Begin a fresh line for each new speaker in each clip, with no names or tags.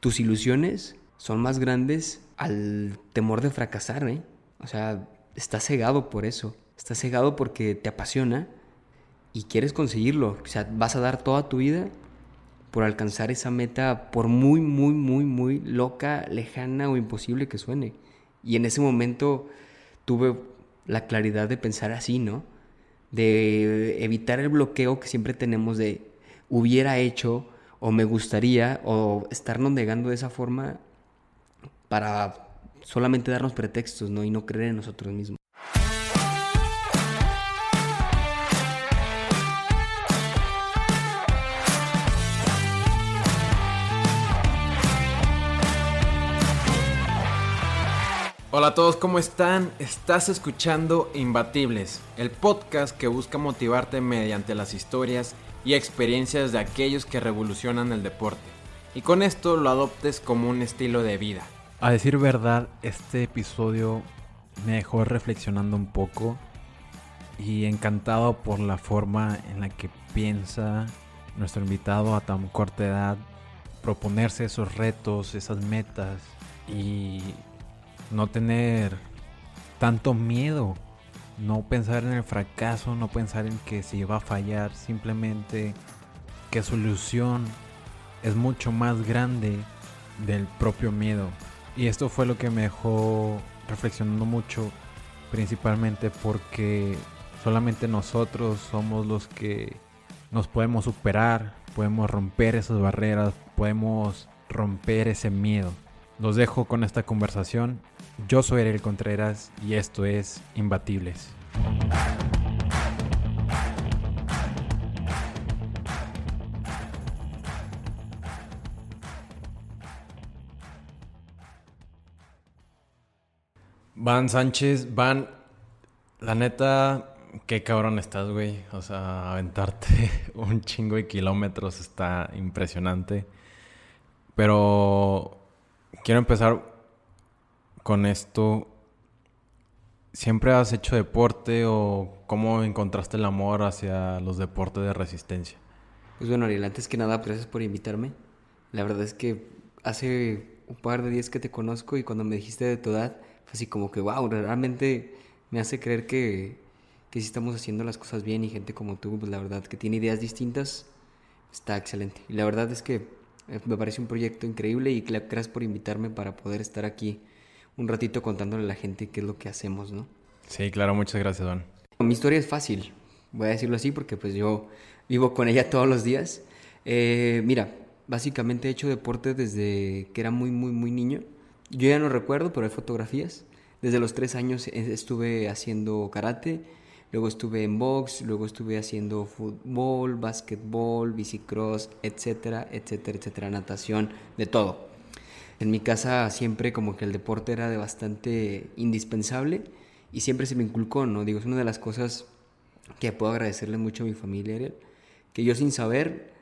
tus ilusiones son más grandes al temor de fracasar, ¿eh? O sea, estás cegado por eso. Estás cegado porque te apasiona y quieres conseguirlo. O sea, vas a dar toda tu vida por alcanzar esa meta, por muy, muy, muy, muy loca, lejana o imposible que suene. Y en ese momento tuve la claridad de pensar así, ¿no? De evitar el bloqueo que siempre tenemos de hubiera hecho o me gustaría o estarnos negando de esa forma para solamente darnos pretextos, ¿no? Y no creer en nosotros mismos.
Hola a todos, ¿cómo están? Estás escuchando Imbatibles, el podcast que busca motivarte mediante las historias y experiencias de aquellos que revolucionan el deporte. Y con esto lo adoptes como un estilo de vida.
A decir verdad, este episodio me dejó reflexionando un poco y encantado por la forma en la que piensa nuestro invitado a tan corta edad proponerse esos retos, esas metas y no tener tanto miedo, no pensar en el fracaso, no pensar en que se va a fallar, simplemente que su ilusión es mucho más grande del propio miedo. Y esto fue lo que me dejó reflexionando mucho, principalmente porque solamente nosotros somos los que nos podemos superar, podemos romper esas barreras, podemos romper ese miedo. Los dejo con esta conversación. Yo soy Ariel Contreras y esto es Imbatibles.
Van Sánchez, Van, la neta, qué cabrón estás, güey. O sea, aventarte un chingo de kilómetros está impresionante. Pero quiero empezar con esto. ¿Siempre has hecho deporte o cómo encontraste el amor hacia los deportes de resistencia?
Pues bueno, Ariel, antes que nada, gracias por invitarme. La verdad es que hace un par de días que te conozco y cuando me dijiste de tu edad, fue así como que, wow, realmente me hace creer que, que sí estamos haciendo las cosas bien y gente como tú, pues la verdad, que tiene ideas distintas, está excelente. Y la verdad es que eh, me parece un proyecto increíble y gracias por invitarme para poder estar aquí un ratito contándole a la gente qué es lo que hacemos, ¿no?
Sí, claro, muchas gracias, Don.
Mi historia es fácil, voy a decirlo así porque pues yo vivo con ella todos los días. Eh, mira, básicamente he hecho deporte desde que era muy, muy, muy niño. Yo ya no recuerdo, pero hay fotografías. Desde los tres años estuve haciendo karate, luego estuve en box, luego estuve haciendo fútbol, básquetbol, bicicross, etcétera, etcétera, etcétera, natación, de todo. En mi casa siempre como que el deporte era de bastante indispensable y siempre se me inculcó, ¿no? Digo, es una de las cosas que puedo agradecerle mucho a mi familia, que yo sin saber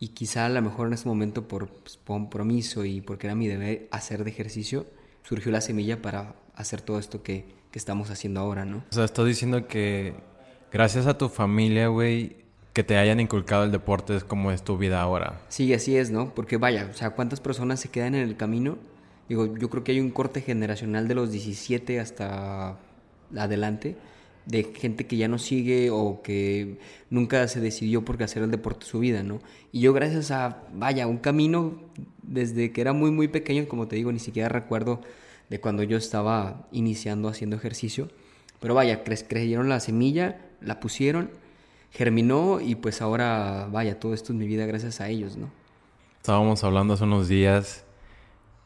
y quizá a lo mejor en ese momento por pues, compromiso y porque era mi deber hacer de ejercicio, surgió la semilla para hacer todo esto que, que estamos haciendo ahora, ¿no?
O sea, estás diciendo que gracias a tu familia, güey, que te hayan inculcado el deporte es como es tu vida ahora.
Sí, así es, ¿no? Porque vaya, o sea, ¿cuántas personas se quedan en el camino? Digo, yo creo que hay un corte generacional de los 17 hasta adelante de gente que ya no sigue o que nunca se decidió por hacer el deporte su vida, ¿no? Y yo gracias a, vaya, un camino desde que era muy, muy pequeño, como te digo, ni siquiera recuerdo de cuando yo estaba iniciando haciendo ejercicio, pero vaya, creyeron la semilla, la pusieron germinó y pues ahora, vaya, todo esto es mi vida gracias a ellos, ¿no?
Estábamos hablando hace unos días,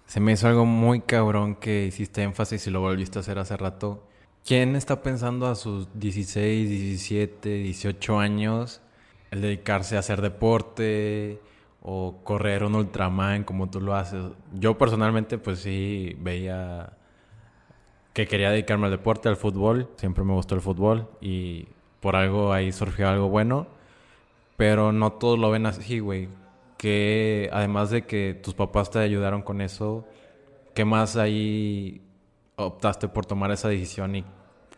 se me hizo algo muy cabrón que hiciste énfasis y lo volviste a hacer hace rato. ¿Quién está pensando a sus 16, 17, 18 años el dedicarse a hacer deporte o correr un ultraman como tú lo haces? Yo personalmente pues sí veía que quería dedicarme al deporte, al fútbol, siempre me gustó el fútbol y por algo ahí surgió algo bueno, pero no todos lo ven así, güey. Que además de que tus papás te ayudaron con eso, ¿qué más ahí optaste por tomar esa decisión y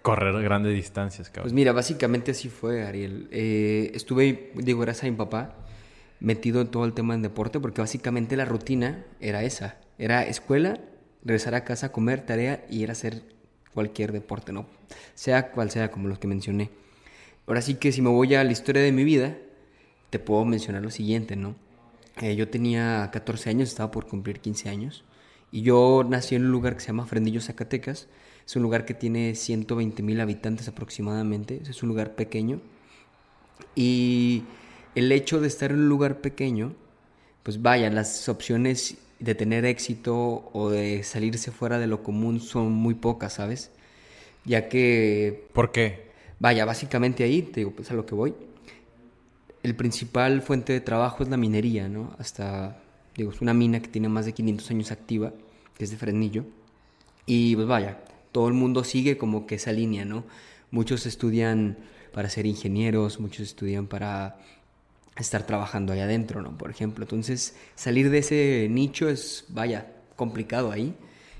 correr grandes distancias, cabrón?
Pues mira, básicamente así fue, Ariel. Eh, estuve, digo, gracias a mi papá, metido en todo el tema del deporte, porque básicamente la rutina era esa. Era escuela, regresar a casa, comer, tarea y ir a hacer cualquier deporte, ¿no? Sea cual sea, como los que mencioné. Ahora sí que si me voy a la historia de mi vida, te puedo mencionar lo siguiente, ¿no? Eh, yo tenía 14 años, estaba por cumplir 15 años, y yo nací en un lugar que se llama Frendillo, Zacatecas. Es un lugar que tiene 120 mil habitantes aproximadamente, es un lugar pequeño. Y el hecho de estar en un lugar pequeño, pues vaya, las opciones de tener éxito o de salirse fuera de lo común son muy pocas, ¿sabes? Ya que...
¿Por qué?
Vaya, básicamente ahí, te digo, pues a lo que voy. El principal fuente de trabajo es la minería, ¿no? Hasta, digo, es una mina que tiene más de 500 años activa, que es de Fresnillo. Y pues vaya, todo el mundo sigue como que esa línea, ¿no? Muchos estudian para ser ingenieros, muchos estudian para estar trabajando ahí adentro, ¿no? Por ejemplo, entonces salir de ese nicho es, vaya, complicado ahí.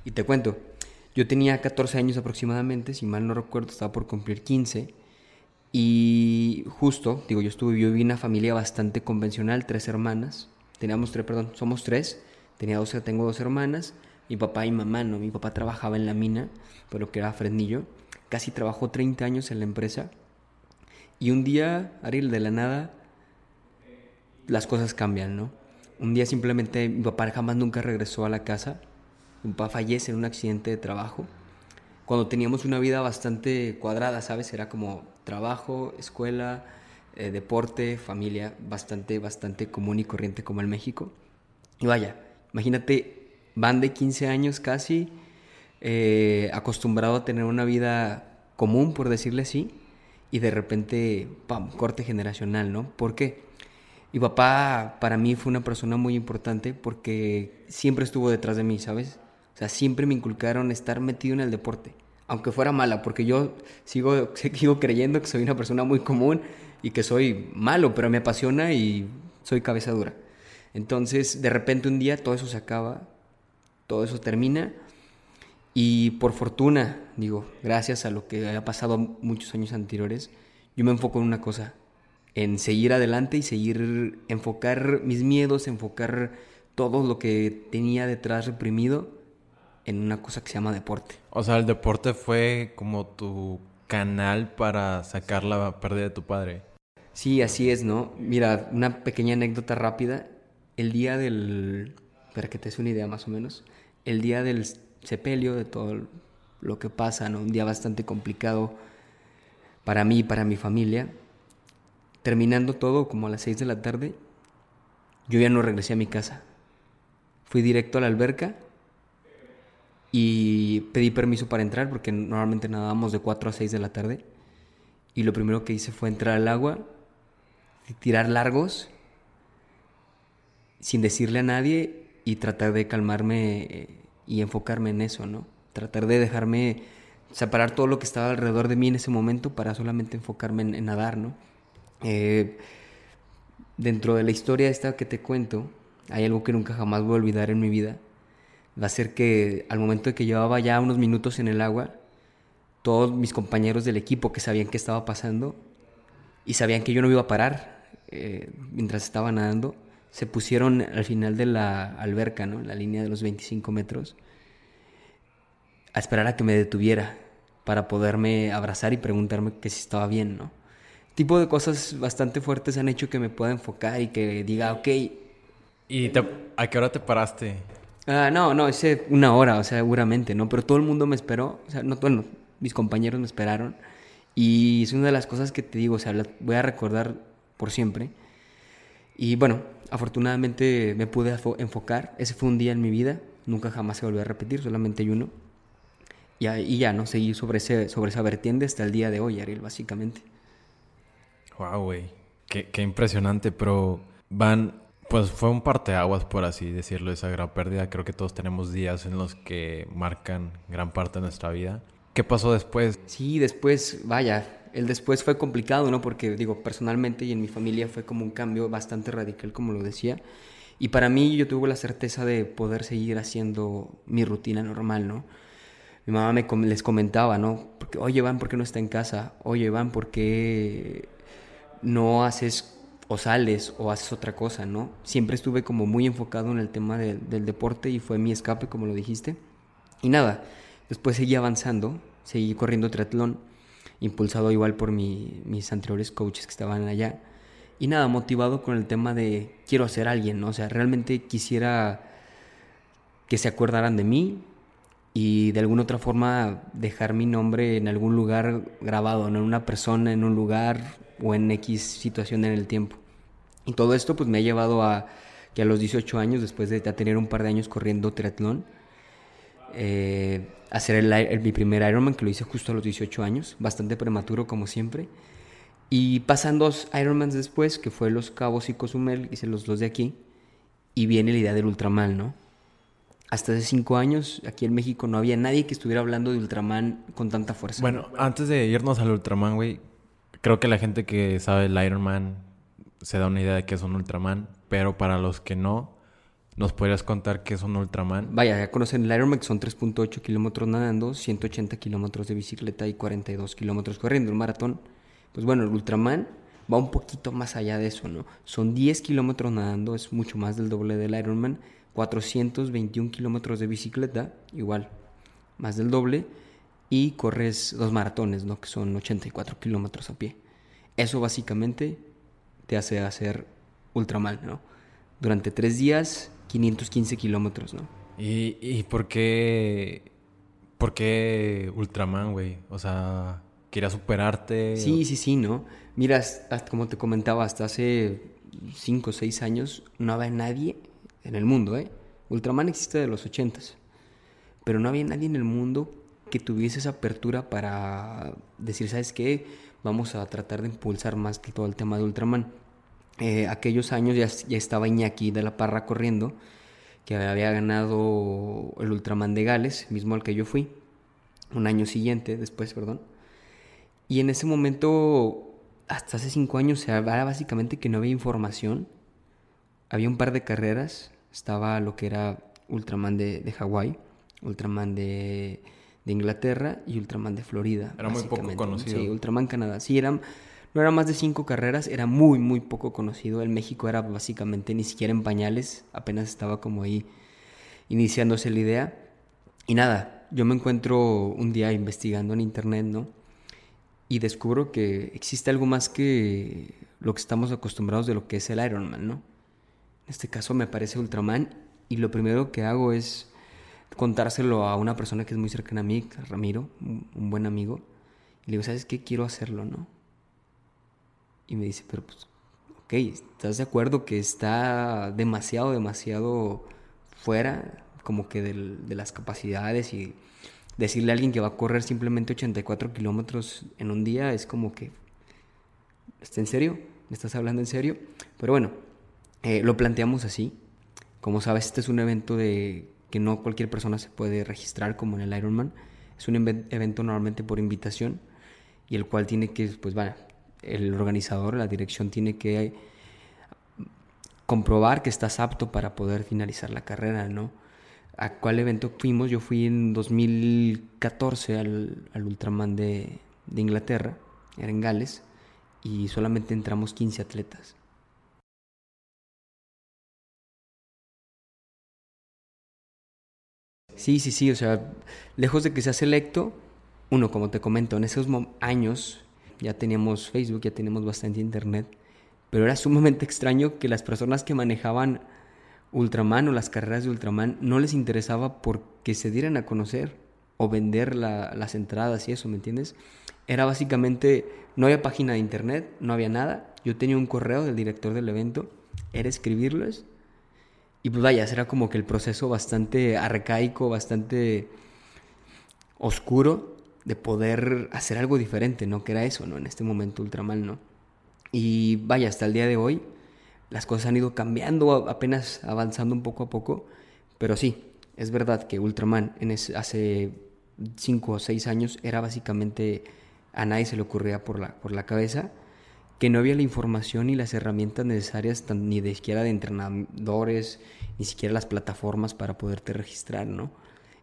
Y te cuento, yo tenía 14 años aproximadamente, si mal no recuerdo, estaba por cumplir 15. Y justo, digo, yo estuve, yo viví en una familia bastante convencional, tres hermanas. Teníamos tres, perdón, somos tres. Tenía dos, tengo dos hermanas, mi papá y mamá, ¿no? Mi papá trabajaba en la mina, pero que era Fresnillo. Casi trabajó 30 años en la empresa. Y un día, Ariel, de la nada, las cosas cambian, ¿no? Un día simplemente mi papá jamás nunca regresó a la casa. Mi papá fallece en un accidente de trabajo. Cuando teníamos una vida bastante cuadrada, ¿sabes? Era como trabajo, escuela, eh, deporte, familia, bastante, bastante común y corriente como en México. Y vaya, imagínate, van de 15 años casi, eh, acostumbrado a tener una vida común, por decirle así, y de repente, ¡pam!, corte generacional, ¿no? ¿Por qué? Mi papá para mí fue una persona muy importante porque siempre estuvo detrás de mí, ¿sabes? Siempre me inculcaron estar metido en el deporte, aunque fuera mala, porque yo sigo, sigo creyendo que soy una persona muy común y que soy malo, pero me apasiona y soy cabeza dura. Entonces, de repente un día todo eso se acaba, todo eso termina y por fortuna, digo, gracias a lo que haya pasado muchos años anteriores, yo me enfoco en una cosa, en seguir adelante y seguir, enfocar mis miedos, enfocar todo lo que tenía detrás reprimido en una cosa que se llama deporte.
O sea, el deporte fue como tu canal para sacar la pérdida de tu padre.
Sí, así es, ¿no? Mira, una pequeña anécdota rápida. El día del... Para que te des una idea más o menos. El día del sepelio, de todo lo que pasa, ¿no? Un día bastante complicado para mí y para mi familia terminando todo como a las 6 de la tarde, yo ya no regresé a mi casa. Fui directo a la alberca y pedí permiso para entrar porque normalmente nadábamos de 4 a 6 de la tarde. Y lo primero que hice fue entrar al agua, tirar largos, sin decirle a nadie y tratar de calmarme eh, y enfocarme en eso, ¿no? Tratar de dejarme separar todo lo que estaba alrededor de mí en ese momento para solamente enfocarme en, en nadar, ¿no? Eh, dentro de la historia esta que te cuento, hay algo que nunca jamás voy a olvidar en mi vida. Va a ser que al momento de que llevaba ya unos minutos en el agua, todos mis compañeros del equipo que sabían qué estaba pasando y sabían que yo no iba a parar eh, mientras estaba nadando, se pusieron al final de la alberca, ¿no? la línea de los 25 metros, a esperar a que me detuviera para poderme abrazar y preguntarme que si estaba bien, ¿no? tipo de cosas bastante fuertes han hecho que me pueda enfocar y que diga, ok.
¿Y a qué hora te paraste?
Ah, no, no, hice una hora, o sea, seguramente, ¿no? Pero todo el mundo me esperó, o sea, no, bueno, mis compañeros me esperaron. Y es una de las cosas que te digo, o sea, voy a recordar por siempre. Y bueno, afortunadamente me pude enfocar. Ese fue un día en mi vida, nunca jamás se volvió a repetir, solamente uno. Y, y ya, ¿no? Seguí sobre, ese, sobre esa vertiente hasta el día de hoy, Ariel, básicamente.
Wow, güey. Qué, impresionante, pero van, pues fue un parteaguas, por así decirlo, esa gran pérdida. Creo que todos tenemos días en los que marcan gran parte de nuestra vida. ¿Qué pasó después?
Sí, después, vaya, el después fue complicado, ¿no? Porque digo, personalmente y en mi familia fue como un cambio bastante radical, como lo decía. Y para mí yo tuve la certeza de poder seguir haciendo mi rutina normal, ¿no? Mi mamá me les comentaba, ¿no? Porque, oye, Van, ¿por qué no está en casa? Oye, Van, ¿por qué no haces o sales o haces otra cosa, ¿no? Siempre estuve como muy enfocado en el tema del deporte y fue mi escape, como lo dijiste. Y nada, después seguí avanzando, seguí corriendo triatlón, impulsado igual por mis anteriores coaches que estaban allá. Y nada, motivado con el tema de quiero ser alguien, ¿no? O sea, realmente quisiera que se acordaran de mí y de alguna otra forma dejar mi nombre en algún lugar grabado, ¿no? En una persona, en un lugar o en X situación en el tiempo. Todo esto pues me ha llevado a que a los 18 años, después de tener un par de años corriendo triatlón, eh, hacer el, mi primer Ironman, que lo hice justo a los 18 años, bastante prematuro como siempre. Y pasan dos Ironmans después, que fue Los Cabos y Cozumel, hice los dos de aquí, y viene la idea del Ultraman, ¿no? Hasta hace cinco años, aquí en México, no había nadie que estuviera hablando de Ultraman con tanta fuerza.
Bueno, antes de irnos al Ultraman, güey, creo que la gente que sabe el Ironman se da una idea de que es un Ultraman, pero para los que no, ¿Nos podrías contar qué es un Ultraman?
Vaya, ya conocen el Ironman, son 3.8 kilómetros nadando, 180 kilómetros de bicicleta y 42 kilómetros corriendo. Un maratón, pues bueno, el Ultraman va un poquito más allá de eso, ¿no? Son 10 kilómetros nadando, es mucho más del doble del Ironman. 421 kilómetros de bicicleta, igual, más del doble. Y corres dos maratones, ¿no? Que son 84 kilómetros a pie. Eso básicamente te hace hacer Ultraman, ¿no? Durante tres días 515 kilómetros, ¿no?
¿Y, ¿Y, por qué. ¿Por qué Ultraman, güey? O sea, ¿quería superarte?
Sí, sí, sí, ¿no? Mira, como te comentaba, hasta hace 5 o 6 años no había nadie en el mundo, ¿eh? Ultraman existe de los 80 pero no había nadie en el mundo que tuviese esa apertura para decir, ¿sabes qué? Vamos a tratar de impulsar más que todo el tema de Ultraman. Eh, aquellos años ya, ya, estaba Iñaki de la Parra corriendo, que había ganado el Ultraman de Gales, mismo al que yo fui, un año siguiente, después, perdón. Y en ese momento, hasta hace cinco años, se hablaba básicamente que no había información. Había un par de carreras, estaba lo que era Ultraman de, de Hawái, Ultraman de, de, Inglaterra y Ultraman de Florida.
Era muy poco conocido.
Sí, Ultraman Canadá. Sí, eran no era más de cinco carreras, era muy, muy poco conocido. El México era básicamente ni siquiera en pañales, apenas estaba como ahí iniciándose la idea. Y nada, yo me encuentro un día investigando en internet, ¿no? Y descubro que existe algo más que lo que estamos acostumbrados de lo que es el Ironman, ¿no? En este caso me parece Ultraman y lo primero que hago es contárselo a una persona que es muy cercana a mí, Ramiro, un buen amigo. Y le digo, ¿sabes qué? Quiero hacerlo, ¿no? Y me dice, pero pues, ok, ¿estás de acuerdo que está demasiado, demasiado fuera como que de las capacidades y decirle a alguien que va a correr simplemente 84 kilómetros en un día es como que, ¿está en serio? ¿Me estás hablando en serio? Pero bueno, eh, lo planteamos así. Como sabes, este es un evento de que no cualquier persona se puede registrar como en el Ironman. Es un evento normalmente por invitación y el cual tiene que, pues, vaya, el organizador, la dirección tiene que comprobar que estás apto para poder finalizar la carrera, ¿no? ¿A cuál evento fuimos? Yo fui en 2014 al, Ultraman de, de, Inglaterra, era en Gales, y solamente entramos 15 atletas. Sí, sí, sí, o sea, lejos de que sea selecto, uno, como te comento, en esos años ya teníamos Facebook, ya teníamos bastante internet, pero era sumamente extraño que las personas que manejaban Ultraman o las carreras de Ultraman no les interesaba porque se dieran a conocer o vender las entradas y eso, ¿me entiendes? Era básicamente, no había página de internet, no había nada, yo tenía un correo del director del evento, era escribirles y pues vaya, era como que el proceso bastante arcaico, bastante oscuro de poder hacer algo diferente, ¿no? Que era eso, ¿no? En este momento Ultraman, ¿no? Y vaya, hasta el día de hoy las cosas han ido cambiando, apenas avanzando un poco a poco, pero sí, es verdad que Ultraman en hace cinco o seis años era básicamente a nadie se le ocurría por la, por la cabeza que no había la información ni las herramientas necesarias ni de siquiera de entrenadores, ni siquiera las plataformas para poderte registrar, ¿no?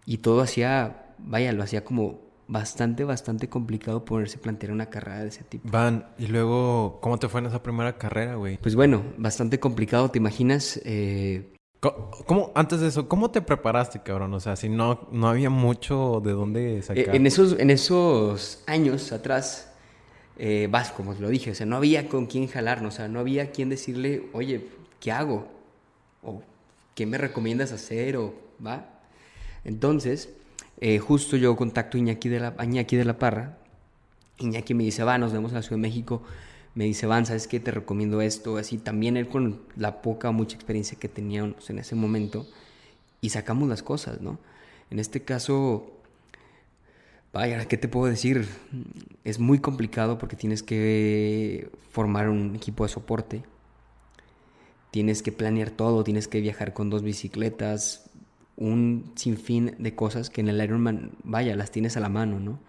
Y todo hacía, vaya, lo hacía como bastante, bastante complicado ponerse a plantear una carrera de ese tipo.
Van, y luego, ¿cómo te fue en esa primera carrera, güey?
Pues bueno, bastante complicado, ¿te imaginas? Eh,
Co- ¿Cómo, antes de eso, cómo te preparaste, cabrón? O sea, si no, no había mucho de dónde sacar.
Eh, En esos, en esos años atrás, eh, vas, como lo dije, o sea, no había con quién jalarnos, o sea, no había quien decirle, oye, ¿qué hago? O ¿qué me recomiendas hacer? O, ¿va? Entonces, eh, justo yo contacto a Iñaki de la, Iñaki de la Parra. Iñaki me dice, va, nos vemos en la Ciudad de México. Me dice, Van, ¿sabes qué? Te recomiendo esto. Así, también él con la poca mucha experiencia que teníamos en ese momento. Y sacamos las cosas, ¿no? En este caso, Vaya, ¿qué te puedo decir? Es muy complicado porque tienes que formar un equipo de soporte. Tienes que planear todo, tienes que viajar con dos bicicletas, un sinfín de cosas que en el Ironman, vaya, las tienes a la mano, ¿no?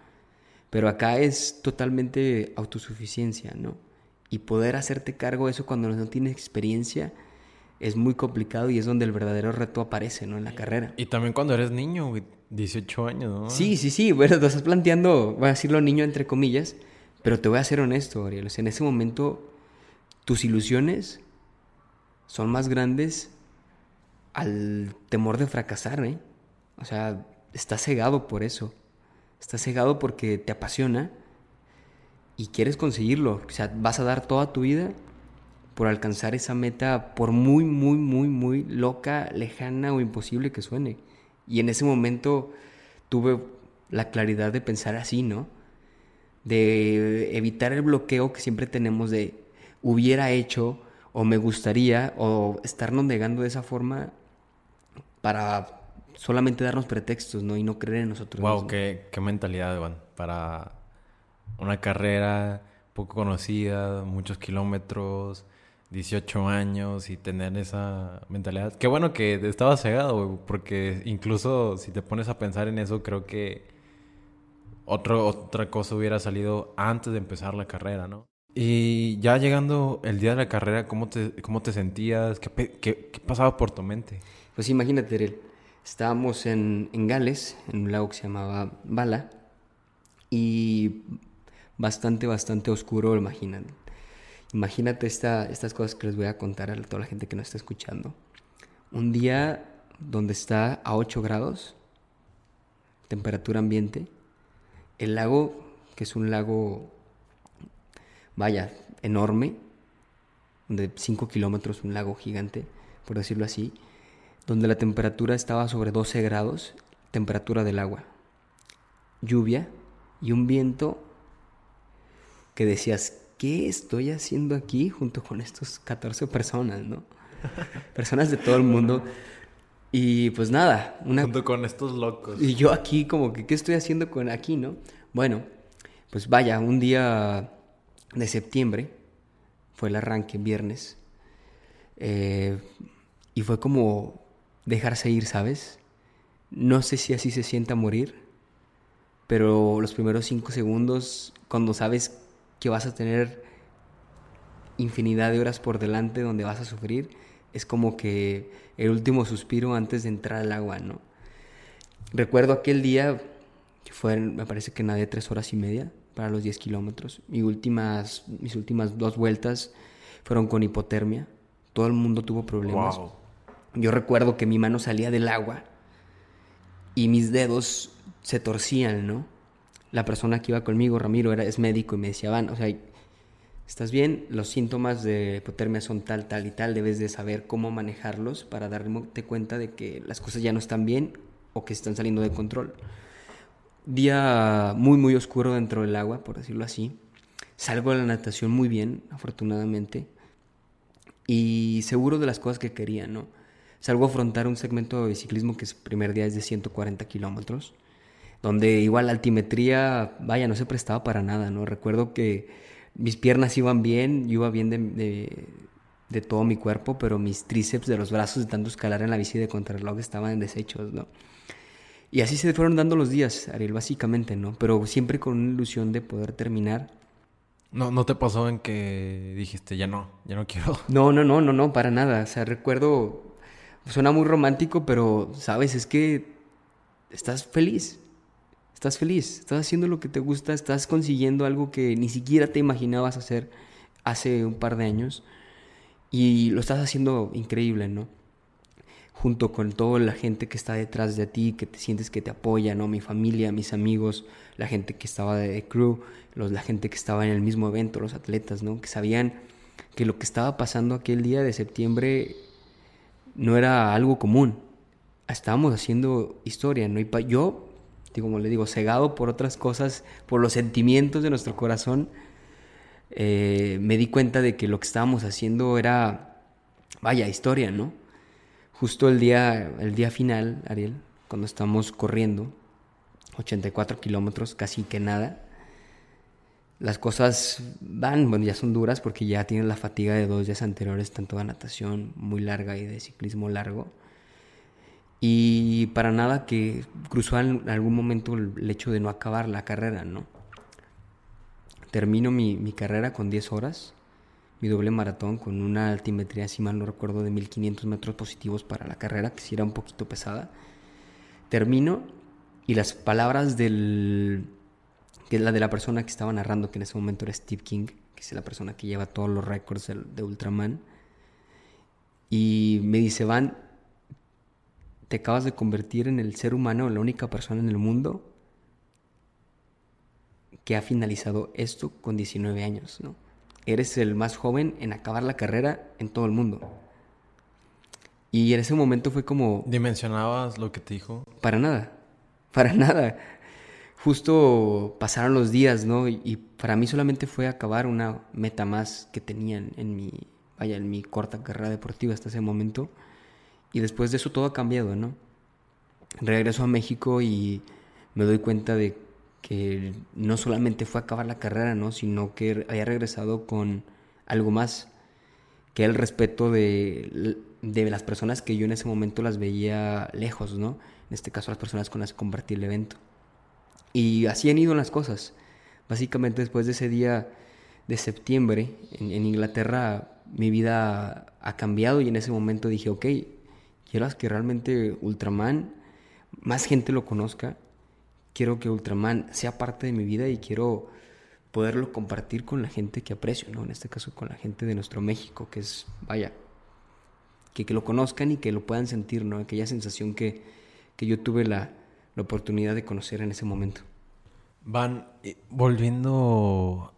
Pero acá es totalmente autosuficiencia, ¿no? Y poder hacerte cargo de eso cuando no tienes experiencia es muy complicado y es donde el verdadero reto aparece, ¿no? En la carrera.
Y también cuando eres niño, güey, 18 años, ¿no?
Sí, sí, sí. Bueno, te estás planteando, voy a decirlo niño entre comillas, pero te voy a ser honesto, Ariel. O sea, en ese momento tus ilusiones son más grandes al temor de fracasar, ¿eh? O sea, estás cegado por eso. Estás cegado porque te apasiona y quieres conseguirlo. O sea, vas a dar toda tu vida por alcanzar esa meta, por muy, muy, muy, muy loca, lejana o imposible que suene. Y en ese momento tuve la claridad de pensar así, ¿no? De evitar el bloqueo que siempre tenemos de hubiera hecho o me gustaría o estarnos negando de esa forma para solamente darnos pretextos, ¿no? Y no creer en nosotros
Wow,
mismos.
qué, qué mentalidad, Van. Para una carrera poco conocida, muchos kilómetros, 18 años y tener esa mentalidad. Qué bueno que estaba cegado, porque incluso si te pones a pensar en eso, creo que otro, otra cosa hubiera salido antes de empezar la carrera, ¿no? Y ya llegando el día de la carrera, ¿cómo te, cómo te sentías? ¿Qué, qué pasaba por tu mente?
Pues imagínate, Ariel, estábamos en, en Gales, en un lago que se llamaba Bala, y bastante, bastante oscuro, imagínate. Imagínate esta, estas cosas que les voy a contar a toda la gente que nos está escuchando. Un día donde está a 8 grados, temperatura ambiente, el lago, que es un lago, vaya, enorme, de 5 kilómetros, un lago gigante, por decirlo así, donde la temperatura estaba sobre 12 grados, temperatura del agua, lluvia y un viento que decías, ¿qué estoy haciendo aquí junto con estos 14 personas, no? Personas de todo el mundo. Y pues nada, una,
Junto con estos locos.
y yo aquí como que, ¿qué estoy haciendo con aquí, no? Bueno, pues vaya, un día de septiembre, fue el arranque, viernes, eh, y fue como dejarse ir, ¿sabes? No sé si así se sienta morir, pero los primeros cinco segundos, cuando sabes que vas a tener infinidad de horas por delante donde vas a sufrir, es como que el último suspiro antes de entrar al agua, ¿no? Recuerdo aquel día, que fue, me parece que nadé tres horas y media para los 10 kilómetros. Mis últimas, mis últimas dos vueltas fueron con hipotermia. Todo el mundo tuvo problemas.
Wow.
Yo recuerdo que mi mano salía del agua y mis dedos se torcían, ¿no? La persona que iba conmigo, Ramiro, era, es médico y me decía, van, o sea, ¿estás bien? Los síntomas de hipotermia son tal, tal y tal. Debes de saber cómo manejarlos para darte cuenta de que las cosas ya no están bien o que están saliendo de control. Día muy, muy oscuro dentro del agua, por decirlo así. Salgo de la natación muy bien, afortunadamente. Y seguro de las cosas que quería, ¿no? Salgo a afrontar un segmento de ciclismo que es primer día es de 140 kilómetros, donde igual la altimetría, vaya, no se prestaba para nada, ¿no? Recuerdo que mis piernas iban bien, iba bien de, de, de todo mi cuerpo, pero mis tríceps de los brazos de tanto escalar en la bici de contrarreloj estaban en desechos, ¿no? Y así se fueron dando los días, Ariel, básicamente, ¿no? Pero siempre con una ilusión de poder terminar.
¿No, ¿No te pasó en que dijiste, ya no, ya no quiero?
No, no, no, no, no, para nada. O sea, recuerdo, suena muy romántico, pero, ¿sabes? Es que estás feliz. Estás feliz, estás haciendo lo que te gusta, estás consiguiendo algo que ni siquiera te imaginabas hacer hace un par de años y lo estás haciendo increíble, ¿no? Junto con toda la gente que está detrás de ti, que te sientes que te apoya, ¿no? Mi familia, mis amigos, la gente que estaba de crew, los, la gente que estaba en el mismo evento, los atletas, ¿no? Que sabían que lo que estaba pasando aquel día de septiembre no era algo común. Estábamos haciendo historia, ¿no? Y yo como le digo, cegado por otras cosas, por los sentimientos de nuestro corazón, eh, me di cuenta de que lo que estábamos haciendo era, vaya, historia, ¿no? Justo el día, el día final, Ariel, cuando estamos corriendo, 84 kilómetros, casi que nada, las cosas van, bueno, ya son duras porque ya tienes la fatiga de dos días anteriores, tanto de natación muy larga y de ciclismo largo. Y para nada que cruzó en algún momento el hecho de no acabar la carrera, ¿no? Termino mi, mi carrera con 10 horas, mi doble maratón con una altimetría, si mal no recuerdo, de 1500 metros positivos para la carrera, que sí era un poquito pesada. Termino y las palabras del, de la de la persona que estaba narrando, que en ese momento era Steve King, que es la persona que lleva todos los récords de, de Ultraman, y me dice, Van, te acabas de convertir en el ser humano, la única persona en el mundo que ha finalizado esto con 19 años, ¿no? Eres el más joven en acabar la carrera en todo el mundo. Y en ese momento fue como...
¿Dimensionabas lo que te dijo?
Para nada, para nada. Justo pasaron los días, ¿no? Y, para mí solamente fue acabar una meta más que tenían en mi, vaya, en mi corta carrera deportiva hasta ese momento. Y después de eso todo ha cambiado, ¿no? Regreso a México y me doy cuenta de que no solamente fue acabar la carrera, ¿no? Sino que había regresado con algo más, que el respeto de, de las personas que yo en ese momento las veía lejos, ¿no? En este caso las personas con las que compartí el evento. Y así han ido las cosas. Básicamente después de ese día de septiembre en, en Inglaterra, mi vida ha cambiado y en ese momento dije, ok, Quiero que realmente Ultraman más gente lo conozca. Quiero que Ultraman sea parte de mi vida y quiero poderlo compartir con la gente que aprecio, ¿no? En este caso con la gente de nuestro México, que es, vaya, que, que lo conozcan y que lo puedan sentir, ¿no? Aquella sensación que, que yo tuve la, la oportunidad de conocer en ese momento.
Van, volviendo...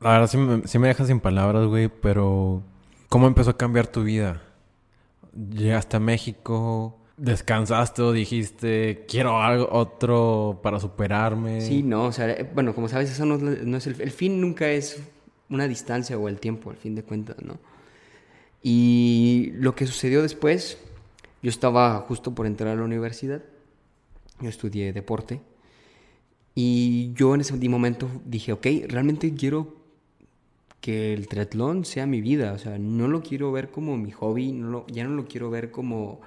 La verdad me, sí me dejas sin palabras, güey, pero ¿cómo empezó a cambiar tu vida? llegaste a México, descansaste o dijiste, quiero algo otro para superarme.
Sí, no, o sea, bueno, como sabes, eso no, es el, el, fin nunca es una distancia o el tiempo, al fin de cuentas, ¿no? Y lo que sucedió después, yo estaba justo por entrar a la universidad, yo estudié deporte, y yo en ese momento dije, ok, realmente quiero que el triatlón sea mi vida, o sea, no lo quiero ver como mi hobby, no ya no lo quiero ver como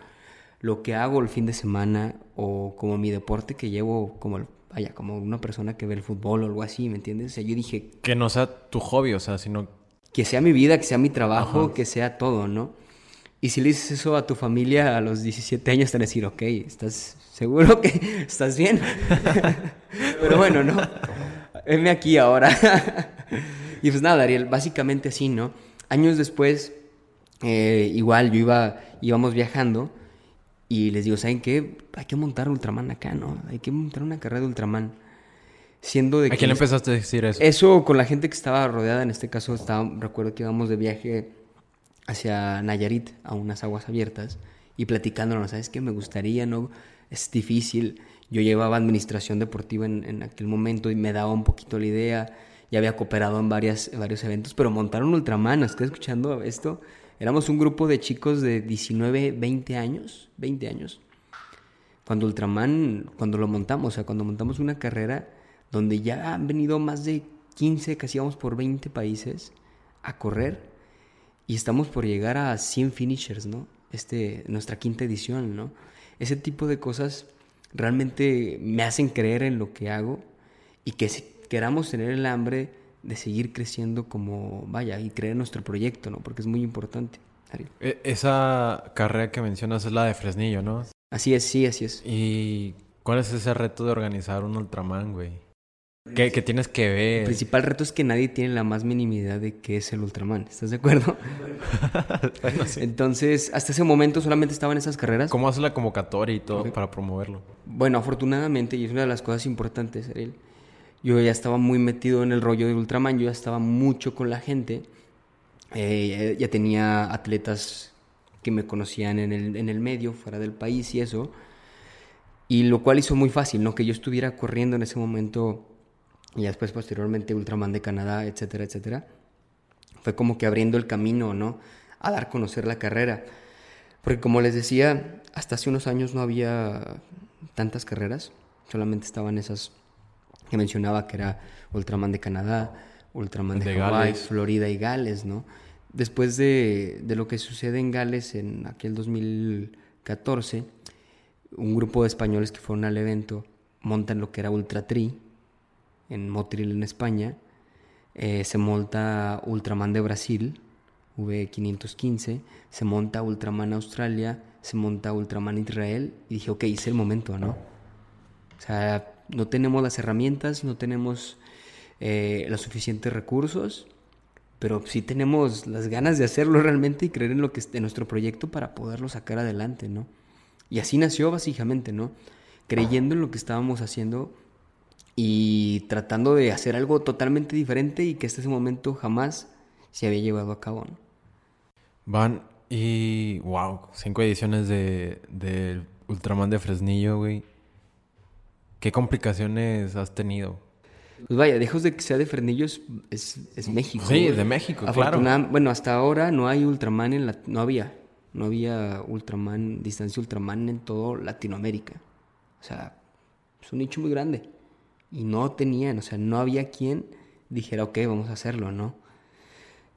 lo que hago el fin de semana o como mi deporte que llevo como vaya, como una persona que ve el fútbol o algo así, ¿me entiendes? O sea, yo dije
que no sea tu hobby, o sea, sino
que sea mi vida, que sea mi trabajo, que sea todo, ¿no? Y si le dices eso a tu familia a los 17 años, te van a decir, ok, ¿estás seguro que estás bien? Pero bueno, ¿no? Venme aquí ahora. Y pues nada, Ariel, básicamente así, ¿no? Años después, eh, igual yo iba, íbamos viajando y les digo, ¿saben qué? Hay que montar Ultraman acá, ¿no? Hay que montar una carrera de Ultraman. Siendo de
¿A quién empezaste a decir eso?
Eso con la gente que estaba rodeada, en este caso estaba, recuerdo que íbamos de viaje hacia Nayarit, a unas aguas abiertas, y platicándonos, ¿sabes qué? Me gustaría, ¿no? Es difícil. Yo llevaba administración deportiva en, en aquel momento y me daba un poquito la idea ya había cooperado en, varias, varios eventos, pero montaron Ultraman, ¿estás escuchando esto? Éramos un grupo de chicos de 19, 20 años, 20 años. Cuando Ultraman, cuando lo montamos, o sea, cuando montamos una carrera donde ya han venido más de 15, casi vamos por 20 países a correr y estamos por llegar a 100 finishers, ¿no? Este, nuestra quinta edición, ¿no? Ese tipo de cosas realmente me hacen creer en lo que hago y que queramos tener el hambre de seguir creciendo como, vaya, y creer nuestro proyecto, ¿no? Porque es muy importante.
E, esa carrera que mencionas es la de Fresnillo, ¿no?
Así es, sí, así es.
¿Y ¿Cuál es ese reto de organizar un Ultraman, güey? ¿Qué, qué tienes que
El
ver?
principal reto es que nadie tiene la más mínima idea de qué es el Ultraman. ¿Estás de acuerdo?
Bueno, sí.
Entonces, hasta ese momento solamente estaban esas carreras.
¿Cómo haces la convocatoria y todo para promoverlo?
Bueno, afortunadamente, y es una de las cosas importantes, Ariel, yo ya estaba muy metido en el rollo de Ultraman, yo ya estaba mucho con la gente, eh, ya tenía atletas que me conocían en el, en el medio, fuera del país y eso, y lo cual hizo muy fácil, ¿no? Que yo estuviera corriendo en ese momento, y después posteriormente Ultraman de Canadá, etcétera, etcétera, fue como que abriendo el camino, ¿no? A dar a conocer la carrera. Porque como les decía, hasta hace unos años no había tantas carreras, solamente estaban esas que mencionaba, que era Ultraman de Canadá, Ultraman de,
De
Hawái. Florida y Gales, ¿no? Después de, de lo que sucede en Gales en aquel 2014, un grupo de españoles que fueron al evento montan lo que era Ultra Tri en Motril en España, eh, se monta Ultraman de Brasil, V515, se monta Ultraman Australia, se monta Ultraman Israel y dije, ok, es el momento, ¿no? O sea, no tenemos las herramientas, no tenemos eh, los suficientes recursos, pero sí tenemos las ganas de hacerlo realmente y creer en lo que en nuestro proyecto para poderlo sacar adelante, ¿no? Y así nació básicamente, ¿no? Creyendo en lo que estábamos haciendo y tratando de hacer algo totalmente diferente y que hasta ese momento jamás se había llevado a cabo, ¿no?
Van y... Wow, cinco ediciones de, de Ultraman de Fresnillo, güey. ¿Qué complicaciones has tenido?
Pues vaya, lejos de que sea de Fernillos, es, es México.
Sí,
güey.
de México, claro.
Bueno, hasta ahora no hay Ultraman en la... No había. No había Ultraman, distancia Ultraman en todo Latinoamérica. O sea, es un nicho muy grande. Y no tenían, o sea, no había quien dijera, ok, vamos a hacerlo, ¿no?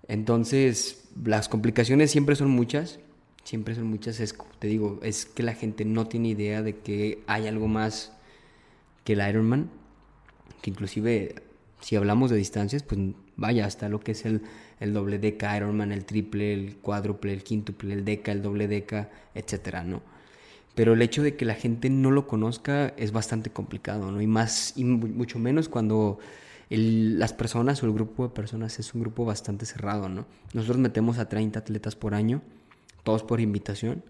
Entonces, las complicaciones siempre son muchas. Siempre son muchas. Es, te digo, es que la gente no tiene idea de que hay algo más que el Ironman que inclusive si hablamos de distancias, pues vaya, hasta lo que es el, el doble deca Ironman, el triple, el cuádruple, el quíntuple, el deca, el doble deca, etcétera, ¿no? Pero el hecho de que la gente no lo conozca es bastante complicado, ¿no? Y más, mucho menos cuando las personas o el grupo de personas es un grupo bastante cerrado, ¿no? Nosotros metemos a 30 atletas por año, todos por invitación,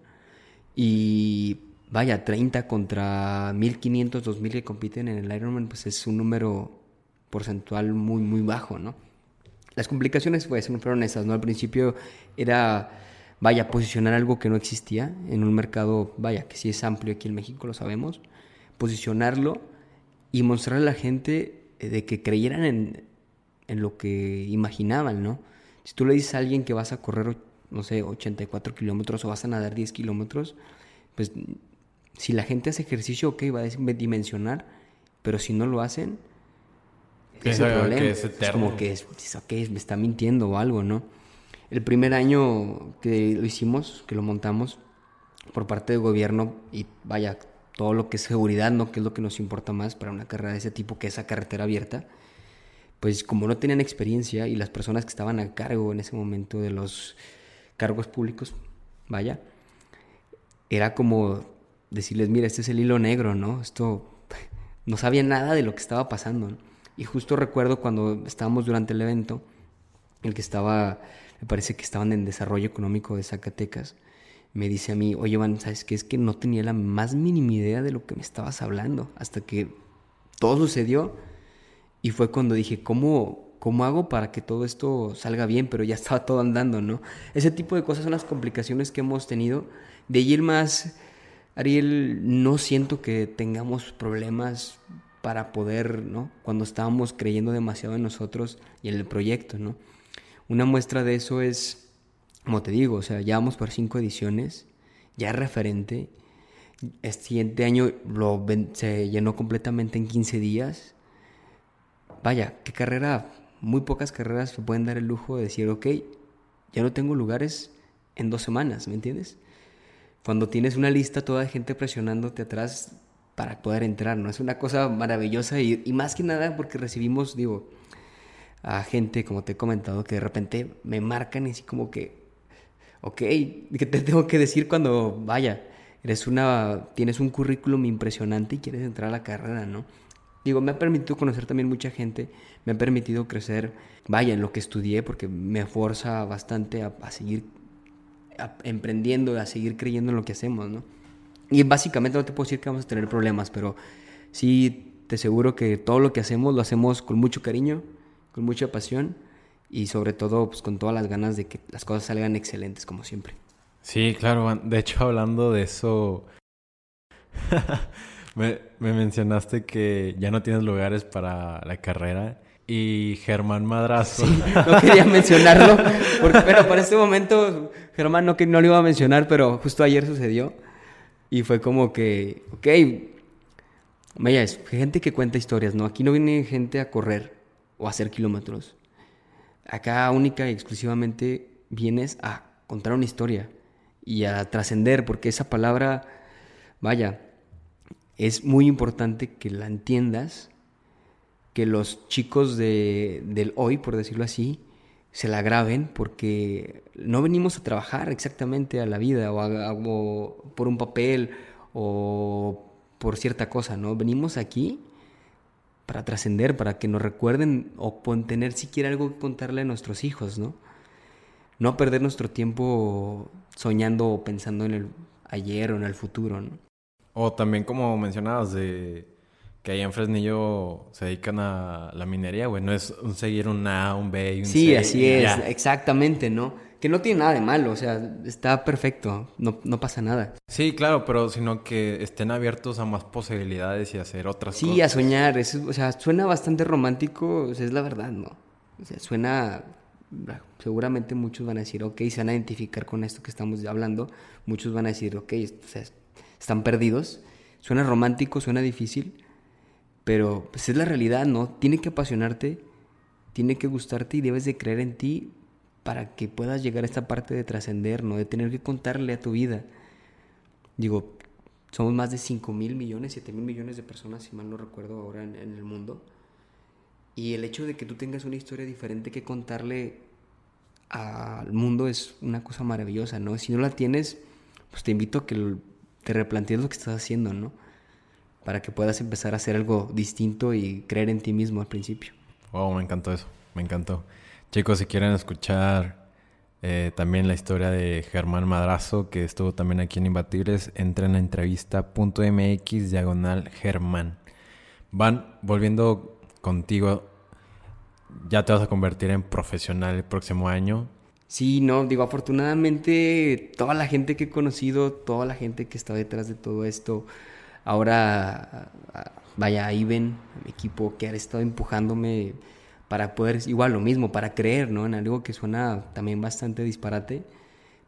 y vaya, 30 contra 1500, 2000 que compiten en el Ironman, pues es un número porcentual muy, muy bajo, ¿no? Las complicaciones pues, fueron esas, ¿no? Al principio era, vaya, posicionar algo que no existía en un mercado, vaya, que sí es amplio aquí en México, lo sabemos, posicionarlo y mostrarle a la gente eh, de que creyeran en, en lo que imaginaban, ¿no? Si tú le dices a alguien que vas a correr, no sé, 84 kilómetros o vas a nadar 10 kilómetros, pues si la gente hace ejercicio, ok, va a dimensionar, pero si no lo hacen, es el
que
problema.
es
Es,
eterno.
como que es, me está mintiendo o algo, ¿no? El primer año que lo hicimos, que lo montamos por parte del gobierno y vaya, todo lo que es seguridad, ¿no? Que es lo que nos importa más para una carrera de ese tipo, que es esa carretera abierta. Pues como no tenían experiencia y las personas que estaban a cargo en ese momento de los cargos públicos, vaya, era como decirles, mira, este es el hilo negro, ¿no? Esto no sabía nada de lo que estaba pasando. ¿no? Y justo recuerdo cuando estábamos durante el evento, el que estaba, me parece que estaban en desarrollo económico de Zacatecas, me dice a mí, oye, Iván, ¿sabes qué? Es que no tenía la más mínima idea de lo que me estabas hablando, hasta que todo sucedió y fue cuando dije, ¿cómo, ¿cómo hago para que todo esto salga bien? Pero ya estaba todo andando, ¿no? Ese tipo de cosas son las complicaciones que hemos tenido. De ir más, Ariel, no siento que tengamos problemas para poder, ¿no? Cuando estábamos creyendo demasiado en nosotros y en el proyecto, ¿no? Una muestra de eso es, como te digo, o sea, ya vamos por cinco ediciones, ya es referente. Este siguiente año lo se llenó completamente en 15 días. Vaya, qué carrera, muy pocas carreras se pueden dar el lujo de decir, ok, ya no tengo lugares en dos semanas, ¿me entiendes? Cuando tienes una lista toda de gente presionándote atrás para poder entrar, ¿no? Es una cosa maravillosa y, y más que nada porque recibimos, digo, a gente, como te he comentado, que de repente me marcan y así como que, ok, ¿qué te tengo que decir cuando vaya? eres una, tienes un currículum impresionante y quieres entrar a la carrera, ¿no? Digo, me ha permitido conocer también mucha gente, me ha permitido crecer, vaya, en lo que estudié, porque me forza bastante a, seguir emprendiendo, a seguir creyendo en lo que hacemos, ¿no? Y básicamente no te puedo decir que vamos a tener problemas, pero sí te aseguro que todo lo que hacemos lo hacemos con mucho cariño, con mucha pasión y sobre todo pues, con todas las ganas de que las cosas salgan excelentes como siempre.
Sí, claro. De hecho, hablando de eso, me, mencionaste que ya no tienes lugares para la carrera. Y Germán Madrazo.
no quería mencionarlo, pero para este momento Germán no, no lo iba a mencionar, pero justo ayer sucedió. Y fue como que, ok, vaya, es gente que cuenta historias, ¿no? Aquí no viene gente a correr o a hacer kilómetros. Acá única y exclusivamente vienes a contar una historia y a trascender, porque esa palabra, vaya, es muy importante que la entiendas, que los chicos de, del hoy, por decirlo así, se la graben, porque no venimos a trabajar exactamente a la vida o, por un papel o por cierta cosa, ¿no? Venimos aquí para trascender, para que nos recuerden o tener siquiera algo que contarle a nuestros hijos, ¿no? No perder nuestro tiempo soñando o pensando en el ayer o en el futuro, ¿no?
O también como mencionabas de que ahí en Fresnillo se dedican a la minería, güey, no es un seguir un A, un B y un
sí, C. Sí, así es, exactamente, ¿no? Que no tiene nada de malo, o sea, está perfecto, no, no pasa nada.
Sí, claro, pero sino que estén abiertos a más posibilidades y hacer otras
cosas.
Sí,
a soñar, o sea, suena bastante romántico, o sea, es la verdad, ¿no? O sea, suena seguramente muchos van a decir, ok, se van a identificar con esto que estamos hablando. Muchos van a decir, ok, están perdidos. Suena romántico, suena difícil, pero pues es la realidad, ¿no? Tiene que apasionarte, tiene que gustarte y debes de creer en ti para que puedas llegar a esta parte de trascender, ¿no? De tener que contarle a tu vida. Digo, somos más de 5 mil millones, 7 mil millones de personas, si mal no recuerdo ahora en el mundo. Y el hecho de que tú tengas una historia diferente que contarle al mundo es una cosa maravillosa, ¿no? Si no la tienes, pues te invito a que te replantees lo que estás haciendo, ¿no? Para que puedas empezar a hacer algo distinto y creer en ti mismo al principio.
Wow, me encantó eso, me encantó. Chicos, si quieren escuchar eh, también la historia de Germán Madrazo, que estuvo también aquí en Imbatibles, entren a entrevista.mx diagonal Germán. Van volviendo contigo ya te vas a convertir en profesional el próximo año.
Sí, no, digo, afortunadamente toda la gente que he conocido, toda la gente que está detrás de todo esto, ahora, vaya, ahí ven mi equipo que ha estado empujándome para poder, igual lo mismo, para creer, ¿no? En algo que suena también bastante disparate,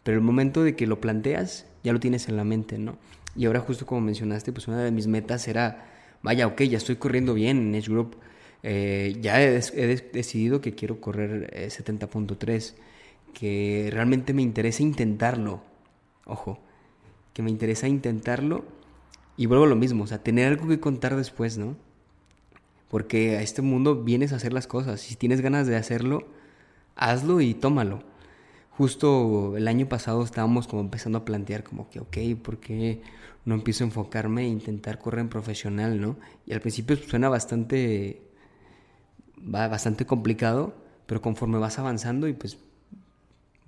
pero el momento de que lo planteas, ya lo tienes en la mente, ¿no? Y ahora justo como mencionaste, pues una de mis metas era, vaya, ok, ya estoy corriendo bien en Edge Group, eh, ya he, decidido que quiero correr 70.3, eh, que realmente me interesa intentarlo. Ojo, que me interesa intentarlo y vuelvo a lo mismo, o sea, tener algo que contar después, ¿no? Porque a este mundo vienes a hacer las cosas. Si tienes ganas de hacerlo, hazlo y tómalo. Justo el año pasado estábamos como empezando a plantear como que, ok, ¿por qué no empiezo a enfocarme e intentar correr en profesional, no? Y al principio suena bastante bastante complicado, pero conforme vas avanzando y pues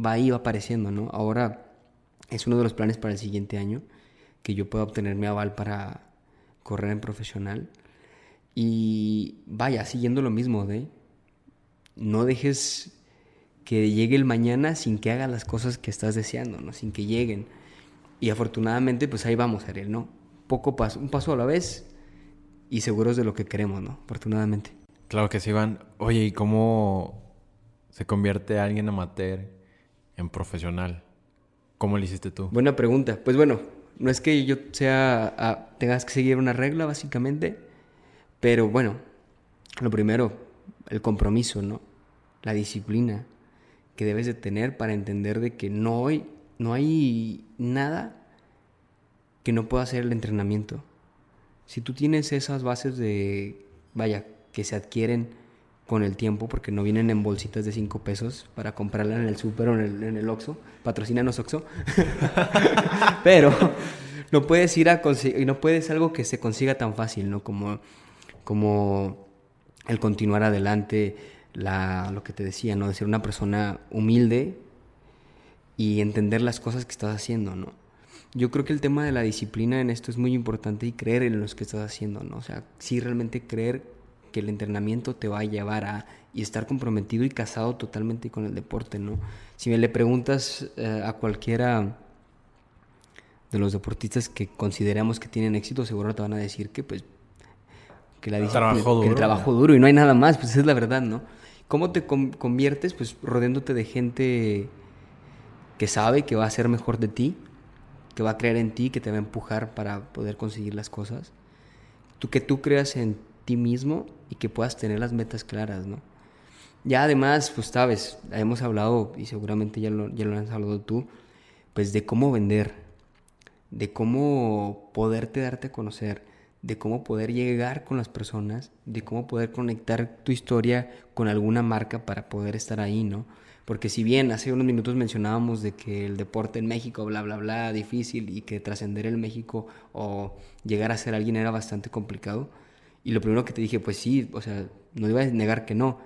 va ahí, va apareciendo, ¿no? Ahora es uno de los planes para el siguiente año, que yo pueda obtener mi aval para correr en profesional. Y vaya, siguiendo lo mismo de, no dejes que llegue el mañana sin que haga las cosas que estás deseando, ¿no? Sin que lleguen. Y afortunadamente, pues ahí vamos, Ariel, ¿no? Poco paso, un paso a la vez y seguros de lo que queremos, ¿no? Afortunadamente.
Claro que sí, Iván. Oye, ¿y cómo se convierte alguien amateur en profesional? ¿Cómo lo hiciste tú?
Buena pregunta. Pues bueno, no es que yo sea ah, tengas que seguir una regla básicamente, pero bueno, lo primero, el compromiso, ¿no? La disciplina que debes de tener para entender de que no hay, no hay nada que no pueda hacer el entrenamiento. Si tú tienes esas bases de, vaya, que se adquieren con el tiempo porque no vienen en bolsitas de 5 pesos para comprarla en el súper o en el, en Oxxo. Patrocínanos Oxxo. Pero no puedes ir a conseguir, no puedes algo que se consiga tan fácil, ¿no? Como, como el continuar adelante, la, lo que te decía, ¿no? De ser una persona humilde y entender las cosas que estás haciendo, ¿no? Yo creo que el tema de la disciplina en esto es muy importante y creer en lo que estás haciendo, ¿no? O sea, sí realmente creer que el entrenamiento te va a llevar a y estar comprometido y casado totalmente con el deporte, ¿no? Si me le preguntas eh, a cualquiera de los deportistas que consideramos que tienen éxito, seguro te van a decir que pues que la
trabajo
que el trabajo duro y no hay nada más, pues es la verdad, ¿no? ¿Cómo te conviertes? Pues rodeándote de gente que sabe que va a ser mejor de ti, que va a creer en ti, que te va a empujar para poder conseguir las cosas. Tú que tú creas en ti mismo y que puedas tener las metas claras, ¿no? Ya además, pues sabes, hemos hablado y seguramente ya lo, ya lo has hablado tú, pues de cómo vender, de cómo poderte darte a conocer, de cómo poder llegar con las personas, de cómo poder conectar tu historia con alguna marca para poder estar ahí, ¿no? Porque si bien hace unos minutos mencionábamos de que el deporte en México, bla, bla, bla, difícil y que trascender en México o llegar a ser alguien era bastante complicado, y lo primero que te dije, pues sí, o sea, no iba a negar que no,